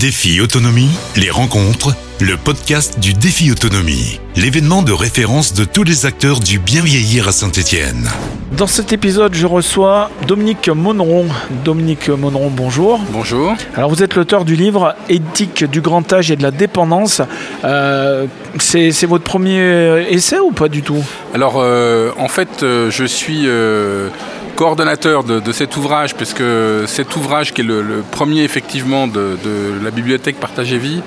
Défi Autonomie, les rencontres, le podcast du Défi Autonomie, l'événement de référence de tous les acteurs du bien vieillir à Saint-Étienne. Dans cet épisode, je reçois Dominique Monneron. Dominique Monneron, bonjour. Bonjour. Alors, vous êtes l'auteur du livre Éthique du grand âge et de la dépendance. Euh, c'est, c'est votre premier essai ou pas du tout? Alors, euh, en fait, euh, je suis euh, coordonnateur de, de cet ouvrage, parce que cet ouvrage, qui est le, le premier effectivement de, de la bibliothèque Partage et Vie,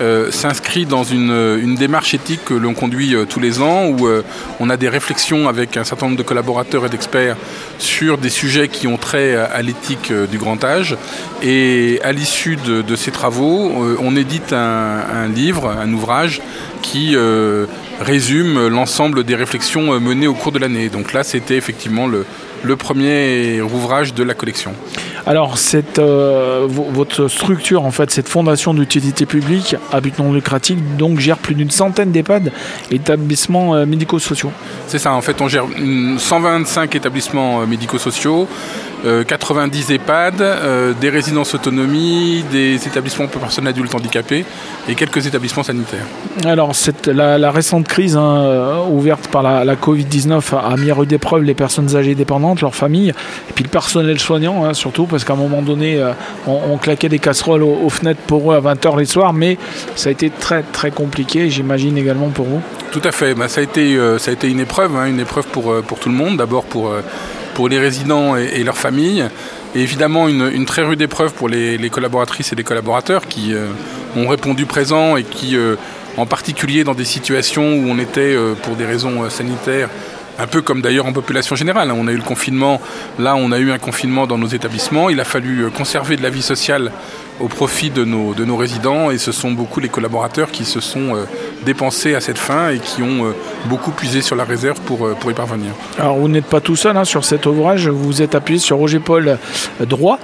euh, s'inscrit dans une, une démarche éthique que l'on conduit euh, tous les ans, où euh, on a des réflexions avec un certain nombre de collaborateurs et d'experts sur des sujets qui ont trait à, l'éthique du grand âge. Et à l'issue de, ces travaux, on édite un, un livre, un ouvrage qui résume l'ensemble des réflexions menées au cours de l'année. Donc là, c'était effectivement le, le premier ouvrage de la collection. Alors, cette, euh, vo- votre structure, en fait, cette fondation d'utilité publique à but non lucratif, donc gère plus d'une centaine d'EHPAD, établissements euh, médico-sociaux. C'est ça, en fait, on gère une- 125 établissements euh, médico-sociaux, 90 EHPAD, euh, des résidences autonomie, des établissements pour personnes adultes handicapées et quelques établissements sanitaires. Alors, cette, la, la récente crise hein, euh, ouverte par la, la Covid-19 a, a mis à rude épreuve les personnes âgées dépendantes, leurs familles, et puis le personnel soignant, hein, surtout, parce qu'à un moment donné, euh, on, on claquait des casseroles aux, aux fenêtres pour eux à 20h les soirs, mais ça a été très, très compliqué, j'imagine également pour vous. Tout à fait, bah, ça, a été, euh, ça a été une épreuve, hein, une épreuve pour, euh, pour tout le monde, d'abord pour, euh, pour les résidents et, leurs familles, et évidemment une, très rude épreuve pour les, collaboratrices et les collaborateurs qui euh, ont répondu présents et qui, euh, en particulier dans des situations où on était, euh, pour des raisons sanitaires, un peu comme d'ailleurs en population générale. hein. On a eu le confinement, là on a eu un confinement dans nos établissements. Il a fallu euh, conserver de la vie sociale au profit de nos, de nos résidents et ce sont beaucoup les collaborateurs qui se sont euh, dépensés à cette fin et qui ont euh, beaucoup puisé sur la réserve pour, pour y parvenir. Alors, vous n'êtes pas tout seul hein, sur cet ouvrage, vous vous êtes appuyé sur Roger Paul Droit.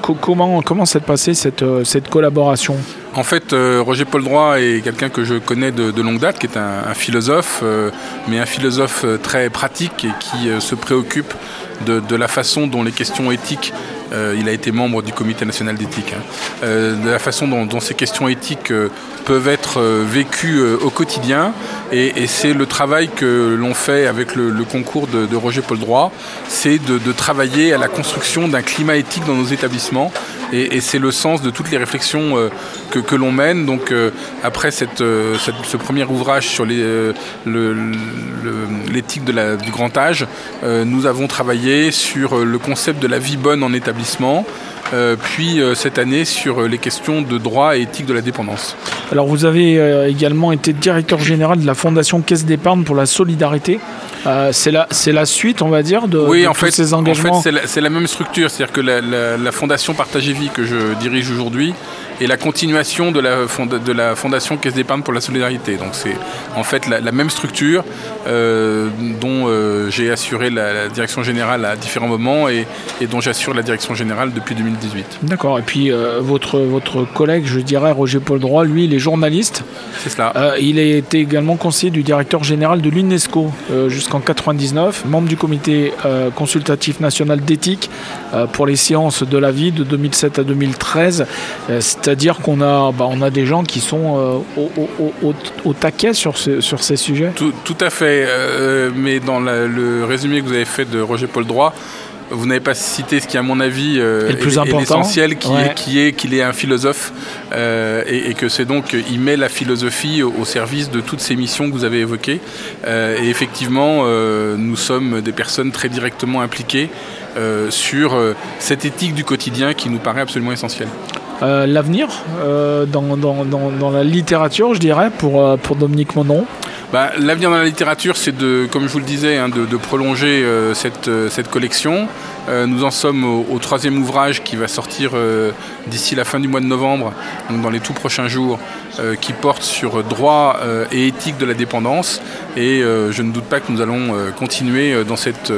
Co- comment comment s'est passée cette, cette collaboration? En fait, euh, Roger Paul Droit est quelqu'un que je connais de, longue date, qui est un, philosophe, euh, mais un philosophe euh, très pratique et qui se préoccupe de, la façon dont les questions éthiques il a été membre du Comité national d'éthique. hein. De la façon dont, ces questions éthiques peuvent être vécues au quotidien. Et, c'est le travail que l'on fait avec le, concours de, de Roger Paul Droit, c'est de travailler à la construction d'un climat éthique dans nos établissements. Et, c'est le sens de toutes les réflexions euh, que, l'on mène. Donc euh, après euh, ce premier ouvrage sur l'éthique du grand âge, nous avons travaillé sur le concept de la vie bonne en établissement. Euh, puis euh, cette année sur euh, les questions de droit et éthique de la dépendance. Alors vous avez également été directeur général de la Fondation Caisse d'épargne pour la solidarité. C'est la suite, on va dire, de, Oui, de en tous fait, ces en engagements. fait c'est la, même structure, c'est-à-dire que la, la- la fondation Partager Vie que je dirige aujourd'hui est la continuation de la, fonda- de la fondation Caisse d'épargne pour la solidarité. Donc c'est en fait la, la même structure euh, dont euh, j'ai assuré la, la direction générale à différents moments et, et dont j'assure la direction générale depuis 2018. D'accord. Et puis euh, votre votre collègue, je dirais Roger Paul Droit, lui, il est journaliste. C'est cela. Il a été également conseiller du directeur général de l'UNESCO jusqu'en 99, membre du comité consultatif national d'éthique pour les sciences de la vie de 2007 à 2013. Euh, C'est-à-dire qu'on a, bah, on a des gens qui sont euh, au, au- au- au- au taquet sur, ce- sur ces sujets. Tout, tout à fait, euh, mais dans la- le résumé que vous avez fait de Roger Paul Droit, vous n'avez pas cité ce qui, à mon avis, euh, le plus est- est important. l'essentiel, qui Ouais. est qui est qu'il est un philosophe euh, et, et que c'est donc il met la philosophie au, au service de toutes ces missions que vous avez évoquées. Euh, et effectivement, nous sommes des personnes très directement impliquées sur cette éthique du quotidien qui nous paraît absolument essentielle. Euh, L'avenir euh, dans, la littérature, je dirais, pour, euh, Dominique Monon. Bah, L'avenir dans la littérature, c'est de, comme je vous le disais, hein, de, prolonger cette, collection. Nous en sommes au, troisième ouvrage qui va sortir d'ici la fin du mois de novembre, donc dans les tout prochains jours, qui porte sur droit et éthique de la dépendance. Et je ne doute pas que nous allons continuer dans cette,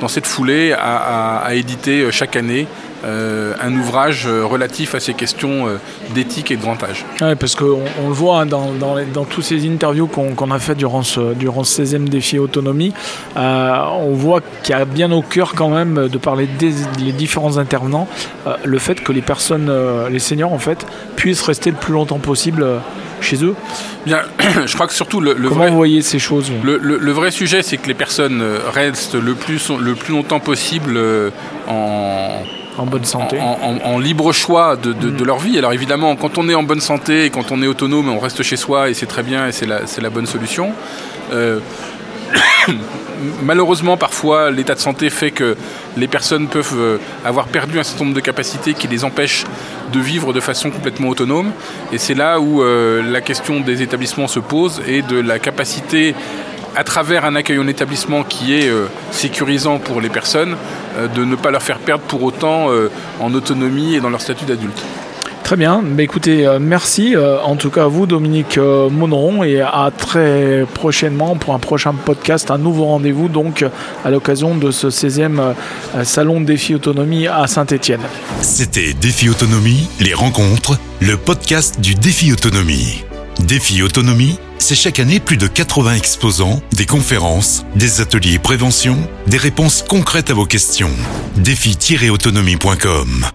dans cette foulée à, éditer euh, chaque année euh, un ouvrage euh, relatif à ces questions d'éthique et de grand âge. Ouais, parce qu'on on le voit hein, dans, dans, tous ces interviews qu'on a fait durant ce, durant ce 16e défi autonomie, on voit qu'il y a bien au cœur quand même de parler des les différents intervenants, le fait que les personnes, les seniors en fait, puissent rester le plus longtemps possible chez eux. Bien, je crois que surtout le, le Comment vrai, vous voyez ces choses le, le- le vrai sujet, c'est que les personnes euh, restent le plus, le plus longtemps possible euh, en, en bonne santé en, en- en libre choix de, de- de leur vie. Alors évidemment, quand on est en bonne santé et quand on est autonome, on reste chez soi et c'est très bien et c'est la, la bonne solution. Euh, malheureusement, parfois, l'état de santé fait que les personnes peuvent euh, avoir perdu un certain nombre de capacités qui les empêchent de vivre de façon complètement autonome. Et c'est là où euh, la question des établissements se pose et de la capacité à travers un accueil en établissement qui est euh, sécurisant pour les personnes, de ne pas leur faire perdre pour autant en autonomie et dans leur statut d'adulte. Très bien, bah, écoutez, euh, merci euh, en tout cas à vous Dominique euh, Monneron et à très prochainement pour un prochain podcast, un nouveau rendez-vous donc à l'occasion de ce 16e euh, salon défi autonomie à Saint-Étienne. C'était Défi Autonomie, les rencontres, le podcast du Défi Autonomie. Défi Autonomie, c'est chaque année plus de 80 exposants, des conférences, des ateliers prévention, des réponses concrètes à vos questions. Défi-autonomie.com